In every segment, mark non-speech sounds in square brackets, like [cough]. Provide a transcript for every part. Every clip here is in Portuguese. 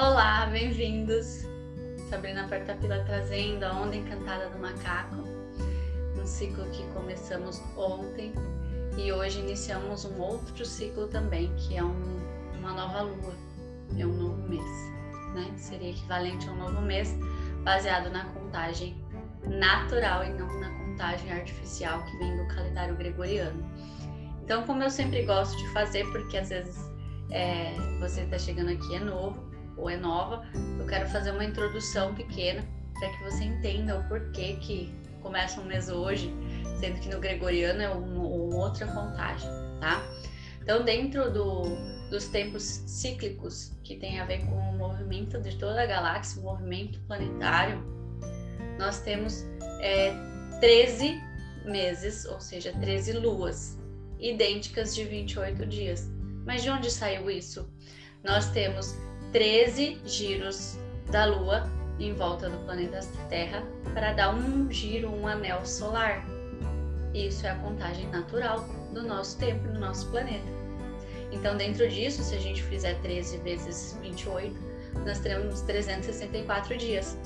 Olá, bem-vindos! Sabrina Portapila trazendo a Onda Encantada do Macaco, um ciclo que começamos ontem e hoje iniciamos um outro ciclo também, que é um, uma nova lua, é um novo mês, né? Seria equivalente a um novo mês baseado na contagem natural e não na contagem artificial que vem do calendário gregoriano. Então, como eu sempre gosto de fazer, porque às vezes é, você está chegando aqui é novo, ou é nova, eu quero fazer uma introdução pequena para que você entenda o porquê que começa um mês hoje, sendo que no gregoriano é uma, outra contagem, tá? Então, dentro do, dos tempos cíclicos, que tem a ver com o movimento de toda a galáxia, o movimento planetário, nós temos é, 13 meses, ou seja, 13 luas, idênticas de 28 dias. Mas de onde saiu isso? Nós temos 13 giros da Lua em volta do planeta Terra para dar um giro, um anel solar. Isso é a contagem natural do nosso tempo do nosso planeta. Então, dentro disso, se a gente fizer 13 vezes 28, nós teremos 364 dias.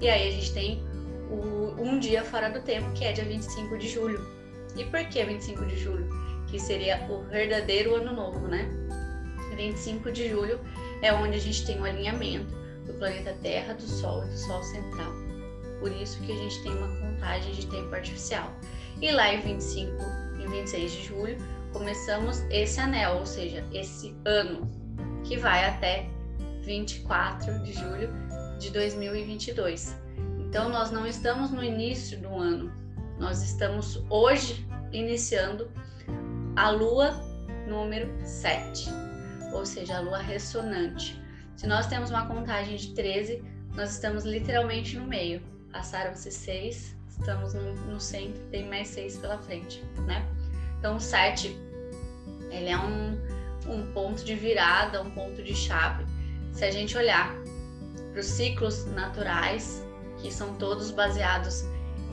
E aí a gente tem o, um dia fora do tempo, que é dia 25 de julho. E por que 25 de julho? Que seria o verdadeiro ano novo, né? 25 de julho é onde a gente tem o um alinhamento do planeta Terra, do Sol e do Sol central. Por isso que a gente tem uma contagem de tempo artificial. E lá em 25 e 26 de julho começamos esse anel, ou seja, esse ano que vai até 24 de julho de 2022. Então nós não estamos no início do ano, nós estamos hoje iniciando a lua número 7 ou seja, a lua ressonante. Se nós temos uma contagem de 13, nós estamos literalmente no meio. Passaram-se seis, estamos no, centro, tem mais seis pela frente, né? Então, o 7, ele é um, um ponto de virada, um ponto de chave. Se a gente olhar para os ciclos naturais, que são todos baseados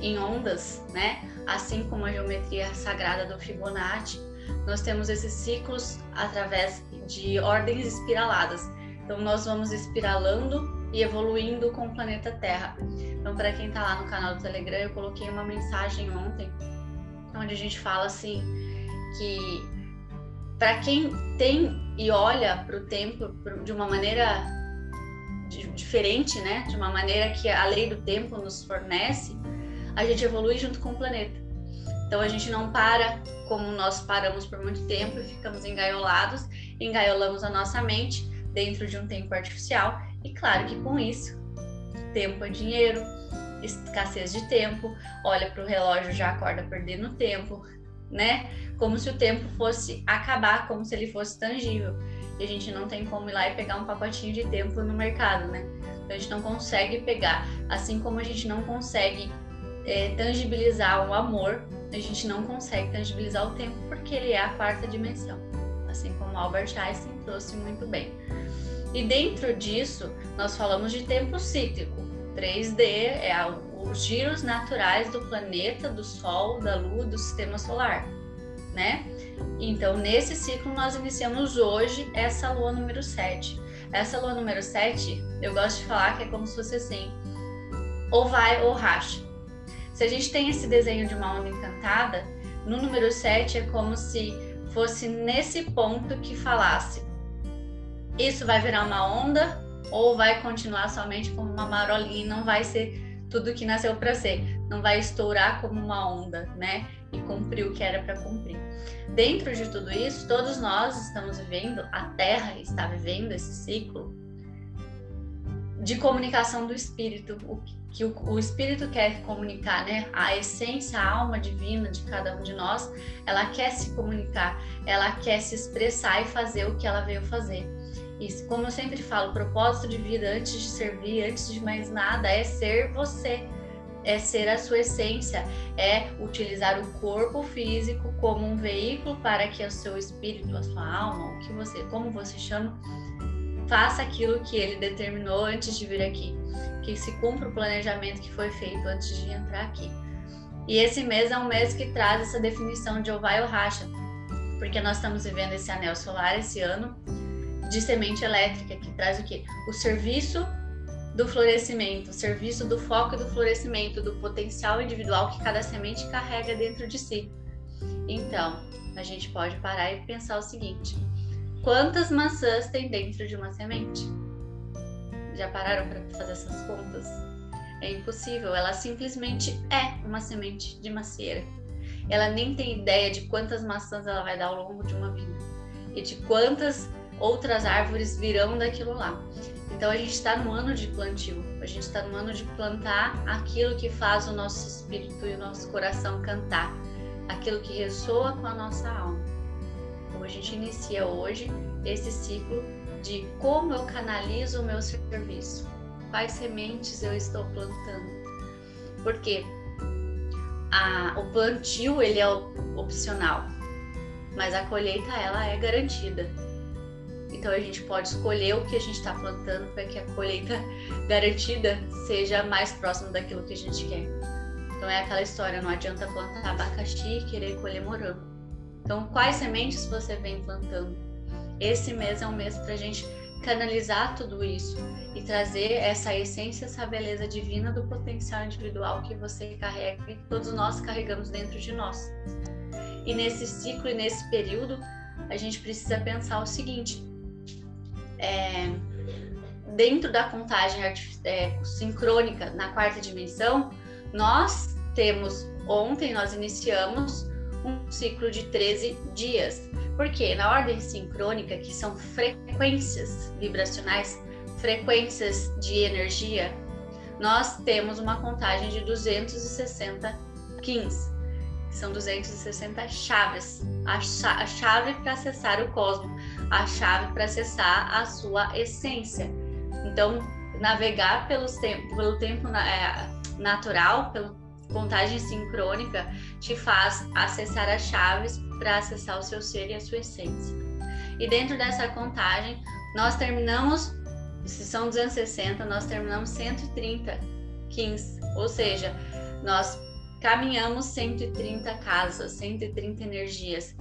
em ondas, né? Assim como a geometria sagrada do Fibonacci, nós temos esses ciclos através de ordens espiraladas. Então, nós vamos espiralando e evoluindo com o planeta Terra. Então, para quem está lá no canal do Telegram, eu coloquei uma mensagem ontem, onde a gente fala assim que para quem tem e olha para o tempo de uma maneira diferente, né, de uma maneira que a lei do tempo nos fornece, a gente evolui junto com o planeta. Então a gente não para como nós paramos por muito tempo e ficamos engaiolados, engaiolamos a nossa mente dentro de um tempo artificial. E claro que com isso, tempo é dinheiro, escassez de tempo, olha para o relógio já acorda perdendo tempo, né? Como se o tempo fosse acabar, como se ele fosse tangível. E a gente não tem como ir lá e pegar um pacotinho de tempo no mercado, né? Então a gente não consegue pegar, assim como a gente não consegue é, tangibilizar o amor, a gente não consegue tangibilizar o tempo porque ele é a quarta dimensão, assim como Albert Einstein trouxe muito bem. E dentro disso, nós falamos de tempo cíclico. 3D é os giros naturais do planeta, do Sol, da Lua, do sistema solar, né? Então, nesse ciclo, nós iniciamos hoje essa lua número 7. Essa lua número 7, eu gosto de falar que é como se fosse assim: ou vai ou racha. Se a gente tem esse desenho de uma onda encantada, no número 7 é como se fosse nesse ponto que falasse: isso vai virar uma onda ou vai continuar somente como uma marolinha e não vai ser tudo que nasceu para ser, não vai estourar como uma onda, né? E cumprir o que era para cumprir. Dentro de tudo isso, todos nós estamos vivendo, a Terra está vivendo esse ciclo de comunicação do espírito, o que o, o, espírito quer comunicar, né? A essência, a alma divina de cada um de nós, ela quer se comunicar, ela quer se expressar e fazer o que ela veio fazer. E como eu sempre falo, o propósito de vida antes de servir, antes de mais nada, é ser você, é ser a sua essência, é utilizar o corpo físico como um veículo para que o seu espírito, a sua alma, o que você, como você chama, faça aquilo que ele determinou antes de vir aqui, que se cumpra o planejamento que foi feito antes de entrar aqui. E esse mês é um mês que traz essa definição de ou vai ou racha, porque nós estamos vivendo esse anel solar esse ano de semente elétrica, que traz o quê? O serviço do florescimento, o serviço do foco e do florescimento, do potencial individual que cada semente carrega dentro de si. Então, a gente pode parar e pensar o seguinte: quantas maçãs tem dentro de uma semente? Já pararam para fazer essas contas? É impossível, ela simplesmente é uma semente de macieira. Ela nem tem ideia de quantas maçãs ela vai dar ao longo de uma vida e de quantas outras árvores virão daquilo lá. Então a gente está no ano de plantio, a gente está no ano de plantar aquilo que faz o nosso espírito e o nosso coração cantar, aquilo que ressoa com a nossa alma. Então a gente inicia hoje esse ciclo de como eu canalizo o meu serviço, quais sementes eu estou plantando. Porque a, o plantio ele é opcional, mas a colheita ela é garantida. Então a gente pode escolher o que a gente está plantando para que a colheita [laughs] garantida seja mais próxima daquilo que a gente quer. Então é aquela história, não adianta plantar abacaxi e querer colher morango. Então quais sementes você vem plantando? Esse mês é um mês para a gente canalizar tudo isso e trazer essa essência, essa beleza divina do potencial individual que você carrega e que todos nós carregamos dentro de nós. E nesse ciclo e nesse período, a gente precisa pensar o seguinte: é, dentro da contagem é, sincrônica na quarta dimensão, nós temos, ontem nós iniciamos um ciclo de 13 dias. Porque na ordem sincrônica, que são frequências vibracionais, frequências de energia, nós temos uma contagem de 260 kins, são 260 chaves, a, chave para acessar o cosmos, a chave para acessar a sua essência. Então, navegar pelos pelo tempo é, natural, pela contagem sincrônica, te faz acessar as chaves para acessar o seu ser e a sua essência. E dentro dessa contagem, nós terminamos, se são 260, nós terminamos 130 15, ou seja, nós caminhamos 130 casas, 130 energias.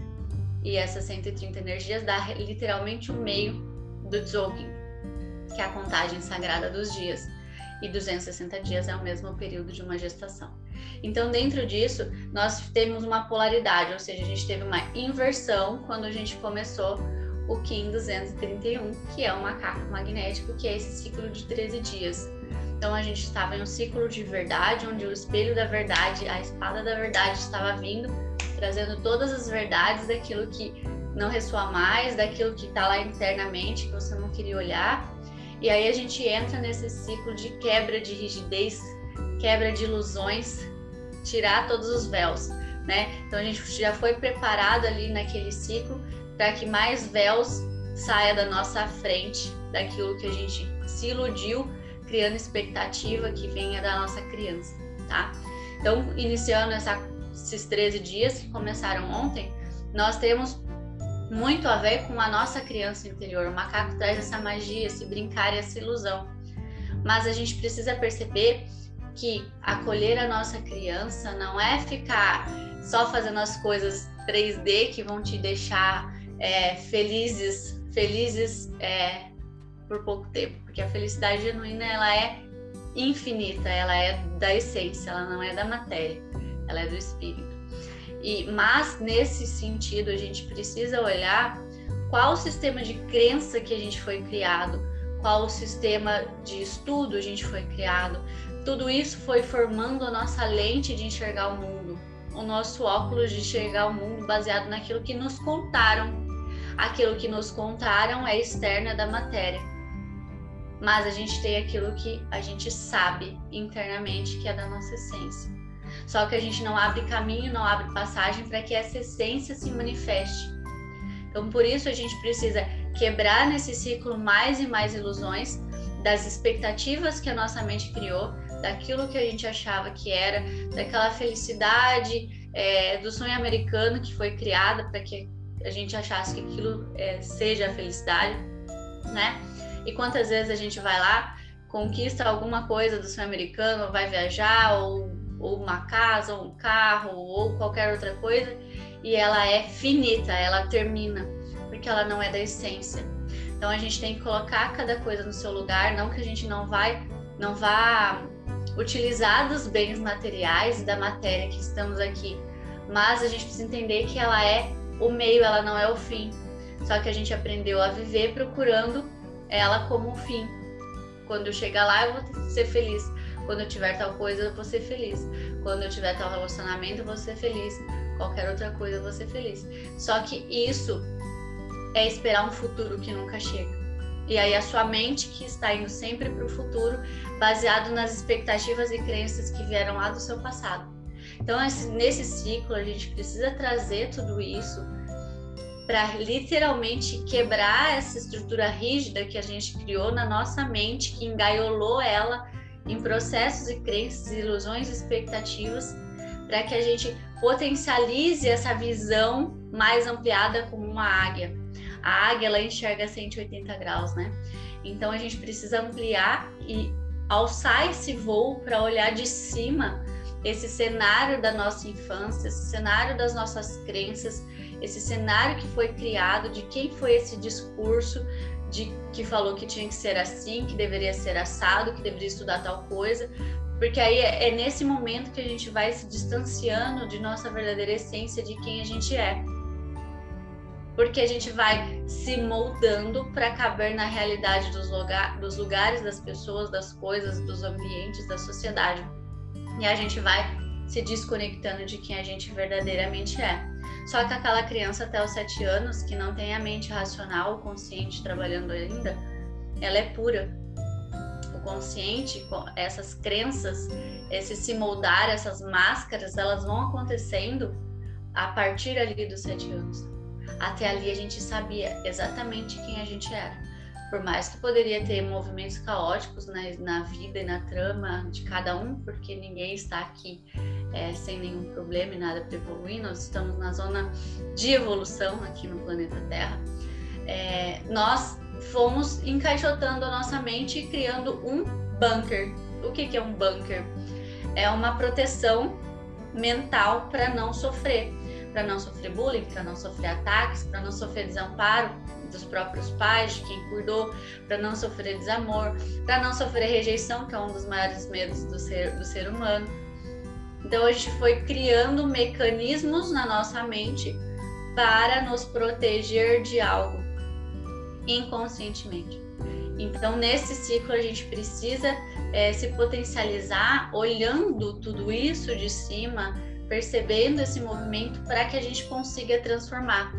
E essas 130 energias dá literalmente o meio do Dzogchen, que é a contagem sagrada dos dias. E 260 dias é o mesmo período de uma gestação. Então, dentro disso, nós temos uma polaridade, ou seja, a gente teve uma inversão quando a gente começou o Kim 231, que é o macaco magnético, que é esse ciclo de 13 dias. Então a gente estava em um ciclo de verdade, onde o espelho da verdade, a espada da verdade estava vindo, trazendo todas as verdades daquilo que não ressoa mais, daquilo que está lá internamente, que você não queria olhar. E aí a gente entra nesse ciclo de quebra de rigidez, quebra de ilusões, tirar todos os véus, né? Então a gente já foi preparado ali naquele ciclo para que mais véus saia da nossa frente, daquilo que a gente se iludiu, criando expectativa que venha da nossa criança, tá? Então, iniciando essa, esses 13 dias que começaram ontem, nós temos muito a ver com a nossa criança interior. O macaco traz essa magia, esse brincar e essa ilusão. Mas a gente precisa perceber que acolher a nossa criança não é ficar só fazendo as coisas 3D que vão te deixar é, felizes, felizes é, por pouco tempo, porque a felicidade genuína ela é infinita, ela é da essência, ela não é da matéria, ela é do espírito. E mas nesse sentido a gente precisa olhar qual o sistema de crença que a gente foi criado, qual o sistema de estudo a gente foi criado, tudo isso foi formando a nossa lente de enxergar o mundo, o nosso óculos de enxergar o mundo baseado naquilo que nos contaram. Aquilo que nos contaram é externa da matéria. Mas a gente tem aquilo que a gente sabe internamente que é da nossa essência. Só que a gente não abre caminho, não abre passagem para que essa essência se manifeste. Então, por isso a gente precisa quebrar nesse ciclo mais e mais ilusões das expectativas que a nossa mente criou daquilo que a gente achava que era, daquela felicidade é, do sonho americano que foi criada para que a gente achasse que aquilo é, seja a felicidade, né? E quantas vezes a gente vai lá, conquista alguma coisa do sonho americano, vai viajar, ou, ou uma casa, ou um carro, ou qualquer outra coisa, e ela é finita, ela termina, porque ela não é da essência. Então a gente tem que colocar cada coisa no seu lugar, não que a gente não vai, não vá utilizar dos bens materiais e da matéria que estamos aqui, mas a gente precisa entender que ela é o meio, ela não é o fim. Só que a gente aprendeu a viver procurando ela como um fim. Quando eu chegar lá, eu vou ser feliz. Quando eu tiver tal coisa, eu vou ser feliz. Quando eu tiver tal relacionamento, eu vou ser feliz. Qualquer outra coisa, eu vou ser feliz. Só que isso é esperar um futuro que nunca chega. E aí a sua mente que está indo sempre para o futuro, baseado nas expectativas e crenças que vieram lá do seu passado. Então, nesse ciclo, a gente precisa trazer tudo isso para literalmente quebrar essa estrutura rígida que a gente criou na nossa mente, que engaiolou ela em processos e crenças, ilusões e expectativas, para que a gente potencialize essa visão mais ampliada como uma águia. A águia ela enxerga 180 graus, né? Então a gente precisa ampliar e alçar esse voo para olhar de cima esse cenário da nossa infância, esse cenário das nossas crenças, esse cenário que foi criado, de quem foi esse discurso de que falou que tinha que ser assim, que deveria ser assado, que deveria estudar tal coisa, porque aí é, é nesse momento que a gente vai se distanciando de nossa verdadeira essência, de quem a gente é. Porque a gente vai se moldando para caber na realidade dos, lugar, dos lugares, das pessoas, das coisas, dos ambientes, da sociedade. E a gente vai se desconectando de quem a gente verdadeiramente é. Só que aquela criança até os sete anos, que não tem a mente racional, o consciente trabalhando ainda, ela é pura. O consciente, essas crenças, esse se moldar, essas máscaras, elas vão acontecendo a partir ali dos sete anos. Até ali a gente sabia exatamente quem a gente era. Por mais que poderia ter movimentos caóticos na, na vida e na trama de cada um, porque ninguém está aqui é, sem nenhum problema e nada para evoluir, nós estamos na zona de evolução aqui no planeta Terra. É, nós fomos encaixotando a nossa mente e criando um bunker. O que, que é um bunker? É uma proteção mental para não sofrer, para não sofrer bullying, para não sofrer ataques, para não sofrer desamparo dos próprios pais, de quem cuidou, para não sofrer desamor, para não sofrer rejeição, que é um dos maiores medos do ser, do ser humano então a gente foi criando mecanismos na nossa mente para nos proteger de algo inconscientemente. Então nesse ciclo a gente precisa é, se potencializar olhando tudo isso de cima, percebendo esse movimento para que a gente consiga transformar.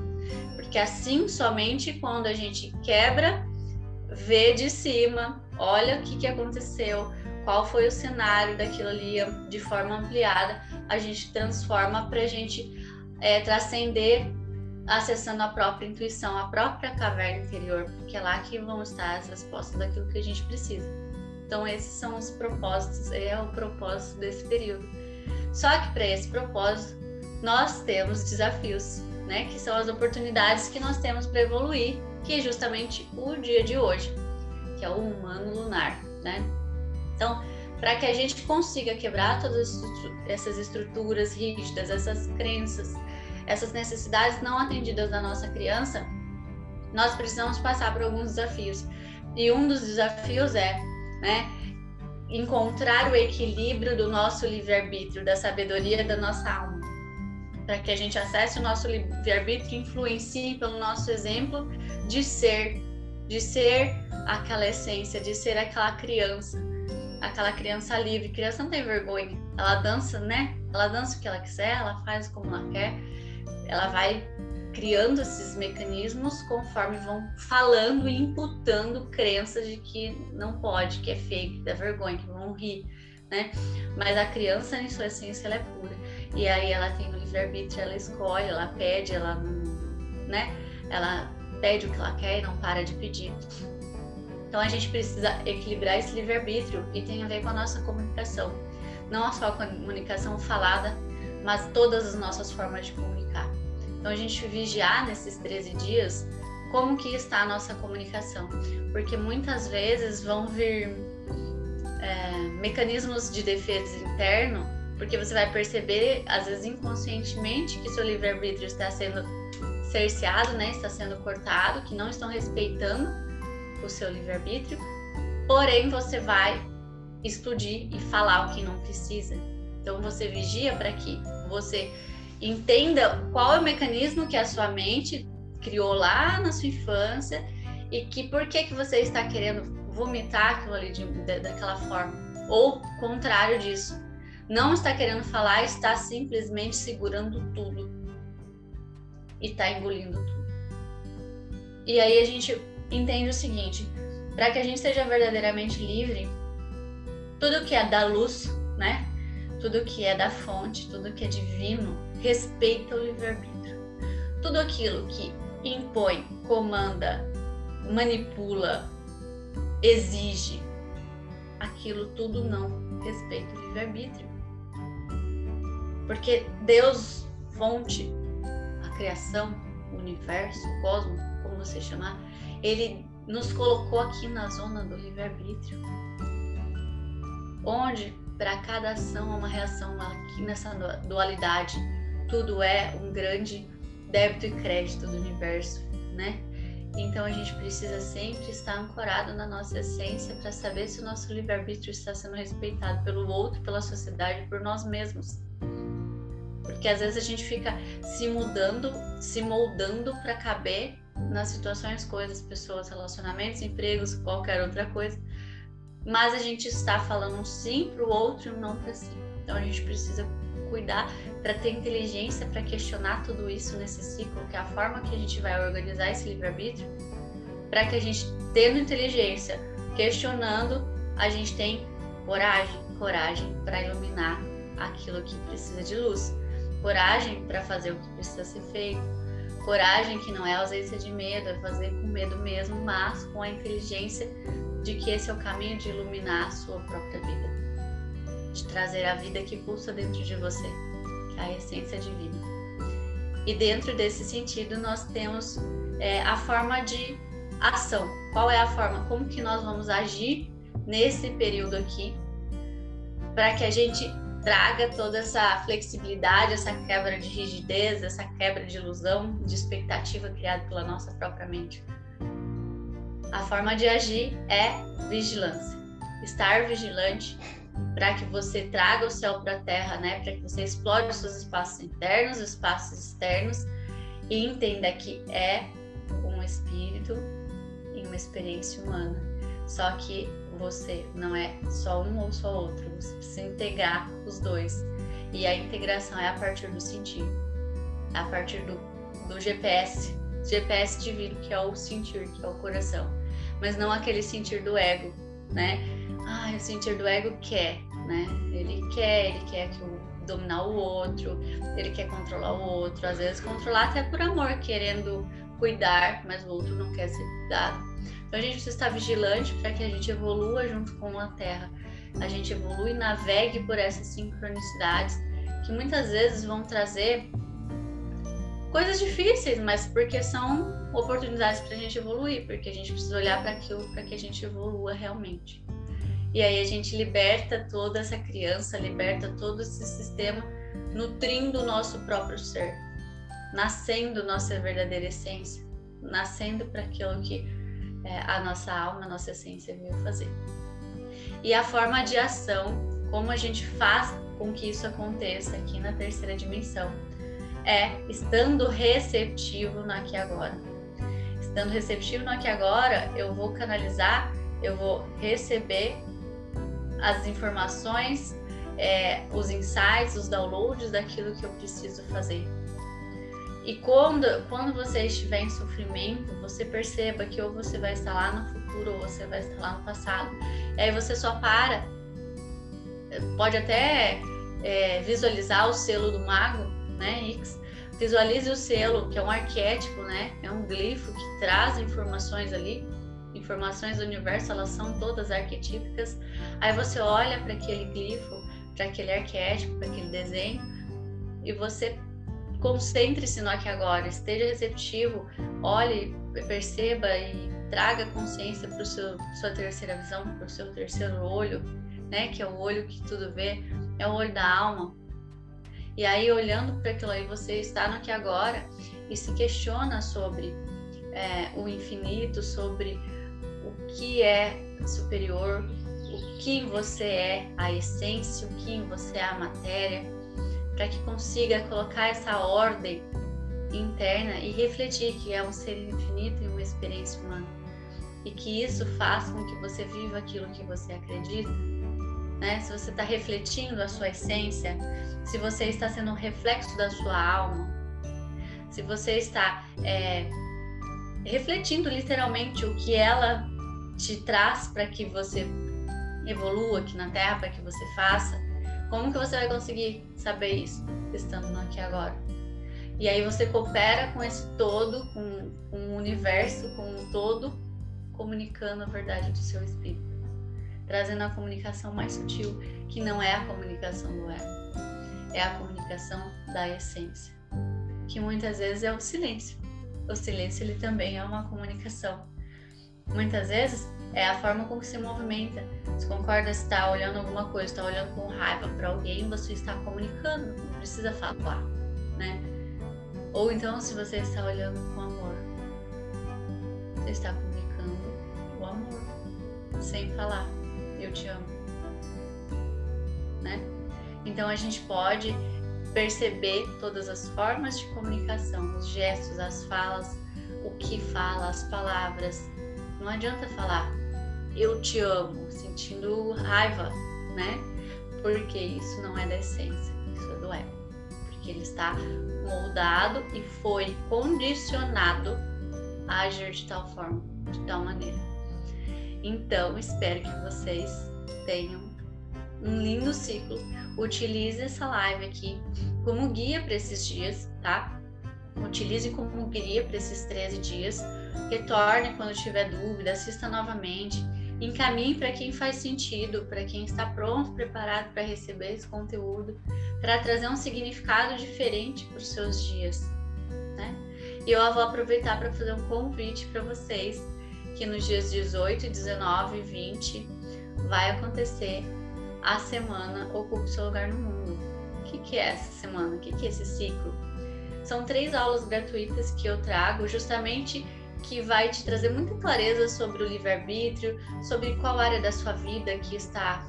Porque assim somente quando a gente quebra, vê de cima, olha o que, que aconteceu, qual foi o cenário daquilo ali de forma ampliada, a gente transforma para a gente é, transcender acessando a própria intuição, a própria caverna interior, porque é lá que vão estar as respostas daquilo que a gente precisa. Então esses são os propósitos, é o propósito desse período. Só que para esse propósito nós temos desafios, né? Que são as oportunidades que nós temos para evoluir, que é justamente o dia de hoje, que é o humano lunar, né? Então, para que a gente consiga quebrar todas essas estruturas rígidas, essas crenças, essas necessidades não atendidas da nossa criança, nós precisamos passar por alguns desafios. E um dos desafios é, né, encontrar o equilíbrio do nosso livre-arbítrio, da sabedoria da nossa alma. Para que a gente acesse o nosso livre-arbítrio e influencie pelo nosso exemplo de ser, de ser aquela essência, de ser aquela criança aquela criança livre. Criança não tem vergonha. Ela dança, né? Ela dança o que ela quiser, ela faz como ela quer. Ela vai criando esses mecanismos conforme vão falando e imputando crenças de que não pode, que é feio, que dá vergonha, que vão rir, né? Mas a criança, em sua essência, ela é pura. E aí ela tem o livre-arbítrio, ela escolhe, ela pede, ela não, né? Ela pede o que ela quer e não para de pedir. Então a gente precisa equilibrar esse livre-arbítrio e tem a ver com a nossa comunicação. Não só a comunicação falada, mas todas as nossas formas de comunicar. Então a gente vigiar nesses 13 dias como que está a nossa comunicação, porque muitas vezes vão vir é, mecanismos de defesa interno, porque você vai perceber, às vezes inconscientemente, que seu livre-arbítrio está sendo cerceado, né, está sendo cortado, que não estão respeitando o seu livre-arbítrio, porém você vai explodir e falar o que não precisa. Então você vigia para que você entenda qual é o mecanismo que a sua mente criou lá na sua infância e que por que que você está querendo vomitar aquilo ali de, de, daquela forma. Ou contrário disso não está querendo falar está simplesmente segurando tudo. E está engolindo tudo. E aí a gente entende o seguinte para que a gente seja verdadeiramente livre tudo que é da luz né? Tudo que é da fonte tudo que é divino respeita o livre-arbítrio. Tudo aquilo que impõe, comanda, manipula, exige, aquilo tudo não respeita o livre-arbítrio. Porque Deus, fonte, a criação, o universo, o cosmos, como você chamar, ele nos colocou aqui na zona do livre-arbítrio. Onde para cada ação há uma reação aqui nessa dualidade. Tudo é um grande débito e crédito do universo, né? Então a gente precisa sempre estar ancorado na nossa essência para saber se o nosso livre-arbítrio está sendo respeitado pelo outro, pela sociedade, por nós mesmos. Porque às vezes a gente fica se mudando, se moldando para caber nas situações, coisas, pessoas, relacionamentos, empregos, qualquer outra coisa. Mas a gente está falando sim para o outro e não para si. Então a gente precisa cuidar para ter inteligência para questionar tudo isso nesse ciclo, que é a forma que a gente vai organizar esse livre-arbítrio, para que a gente, tendo inteligência, questionando, a gente tem coragem, coragem para iluminar aquilo que precisa de luz, coragem para fazer o que precisa ser feito, coragem que não é ausência de medo, é fazer com medo mesmo, mas com a inteligência de que esse é o caminho de iluminar a sua própria vida de trazer a vida que pulsa dentro de você, que é a essência divina. E dentro desse sentido, nós temos é, a forma de ação. Qual é a forma? Como que nós vamos agir nesse período aqui para que a gente traga toda essa flexibilidade, essa quebra de rigidez, essa quebra de ilusão, de expectativa criada pela nossa própria mente. A forma de agir é vigilância. Estar vigilante para que você traga o céu para a terra, né? Para que você explore os seus espaços internos, os espaços externos e entenda que é um espírito e uma experiência humana. Só que você não é só um ou só outro, você precisa integrar os dois. E a integração é a partir do sentir, a partir do, do GPS, GPS divino, que é o sentir, que é o coração, mas não aquele sentir do ego, né? ah, o sentir do ego quer, né? Ele quer, ele quer que o, dominar o outro, ele quer controlar o outro, às vezes controlar até por amor, querendo cuidar, mas o outro não quer ser cuidado. Então a gente precisa estar vigilante para que a gente evolua junto com a Terra, a gente evolui e navegue por essas sincronicidades que muitas vezes vão trazer coisas difíceis, mas porque são oportunidades para a gente evoluir, porque a gente precisa olhar para aquilo para que a gente evolua realmente. E aí a gente liberta toda essa criança, liberta todo esse sistema, nutrindo o nosso próprio ser, nascendo nossa verdadeira essência, nascendo para aquilo que é, a nossa alma, a nossa essência veio fazer. E a forma de ação, como a gente faz com que isso aconteça aqui na terceira dimensão, é estando receptivo no aqui agora. Estando receptivo no aqui agora, eu vou canalizar, eu vou receber as informações, é, os insights, os downloads daquilo que eu preciso fazer. E quando, quando você estiver em sofrimento, você perceba que ou você vai estar lá no futuro ou você vai estar lá no passado. E aí você só para, pode até é, visualizar o selo do mago, né, X. Visualize o selo, que é um arquétipo, né? É um glifo que traz informações ali informações do universo, elas são todas arquetípicas. Aí você olha para aquele glifo, para aquele arquétipo, para aquele desenho e você concentre-se no aqui agora, esteja receptivo, olhe, perceba e traga consciência para sua terceira visão, para o seu terceiro olho, né? Que é o olho que tudo vê, é o olho da alma. E aí olhando para aquilo aí, você está no aqui agora e se questiona sobre é, o infinito, sobre o que é superior, o que você é a essência, o que você é a matéria, para que consiga colocar essa ordem interna e refletir que é um ser infinito e uma experiência humana. E que isso faça com que você viva aquilo que você acredita. Né? Se você está refletindo a sua essência, se você está sendo um reflexo da sua alma, se você está é, refletindo literalmente o que ela te traz para que você evolua aqui na Terra, para que você faça, como que você vai conseguir saber isso estando no aqui agora? E aí você coopera com esse todo, com, com o universo como um todo, comunicando a verdade do seu espírito, trazendo a comunicação mais sutil, que não é a comunicação do ego, é a comunicação da essência, que muitas vezes é o silêncio. O silêncio ele também é uma comunicação. Muitas vezes é a forma como se movimenta. Se concorda, se está olhando alguma coisa, está olhando com raiva para alguém, você está comunicando, não precisa falar, né? Ou então, se você está olhando com amor, você está comunicando o amor, sem falar, eu te amo, né? Então a gente pode perceber todas as formas de comunicação, os gestos, as falas, o que fala, as palavras. Não adianta falar eu te amo, sentindo raiva, né? Porque isso não é da essência, isso é do ego. Porque ele está moldado e foi condicionado a agir de tal forma, de tal maneira. Então, espero que vocês tenham um lindo ciclo. Utilize essa live aqui como guia para esses dias, tá? Utilize como guia para esses 13 dias. Retorne quando tiver dúvida, assista novamente encaminhe para quem faz sentido, para quem está pronto, preparado para receber esse conteúdo, para trazer um significado diferente para os seus dias. Né? E eu vou aproveitar para fazer um convite para vocês que nos dias 18, 19 e 20 vai acontecer a semana Ocupe Seu Lugar no Mundo. O que, que é essa semana? O que, que é esse ciclo? São três aulas gratuitas que eu trago justamente que vai te trazer muita clareza sobre o livre-arbítrio, sobre qual área da sua vida que está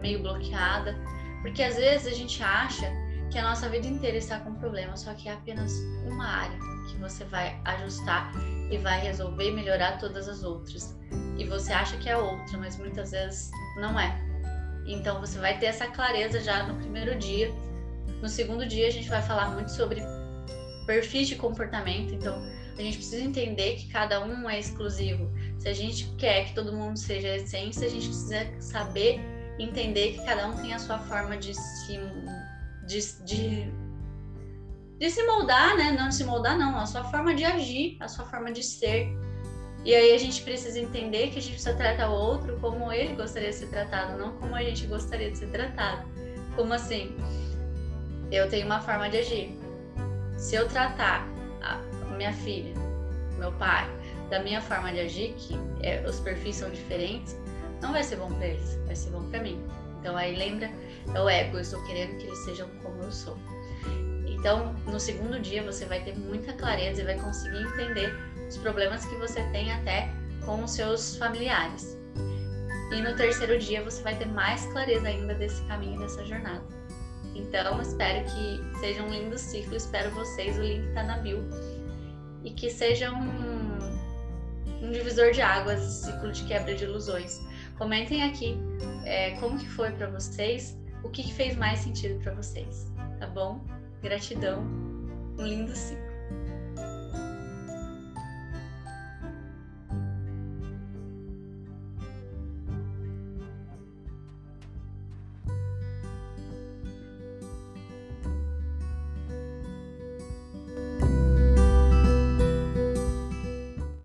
meio bloqueada, porque às vezes a gente acha que a nossa vida inteira está com problema, só que é apenas uma área que você vai ajustar e vai resolver melhorar todas as outras. E você acha que é outra, mas muitas vezes não é. Então você vai ter essa clareza já no primeiro dia. No segundo dia a gente vai falar muito sobre perfis de comportamento, então a gente precisa entender que cada um é exclusivo. Se a gente quer que todo mundo seja essência, a gente precisa saber entender que cada um tem a sua forma de se de, de, de se moldar, né? Não se moldar, não, a sua forma de agir, a sua forma de ser. E aí a gente precisa entender que a gente precisa tratar o outro como ele gostaria de ser tratado, não como a gente gostaria de ser tratado. Como assim? Eu tenho uma forma de agir. Se eu tratar minha filha, meu pai, da minha forma de agir, que é, os perfis são diferentes, não vai ser bom para eles, vai ser bom para mim. Então aí lembra, é o ego, eu estou querendo que eles sejam como eu sou. Então, no segundo dia você vai ter muita clareza e vai conseguir entender os problemas que você tem até com os seus familiares. E no terceiro dia você vai ter mais clareza ainda desse caminho, dessa jornada. Então, espero que seja um lindo ciclo, espero vocês, o link está na bio e que seja um, um divisor de águas, ciclo de quebra de ilusões. Comentem aqui é, como que foi para vocês, o que, que fez mais sentido para vocês, tá bom? Gratidão, um lindo ciclo.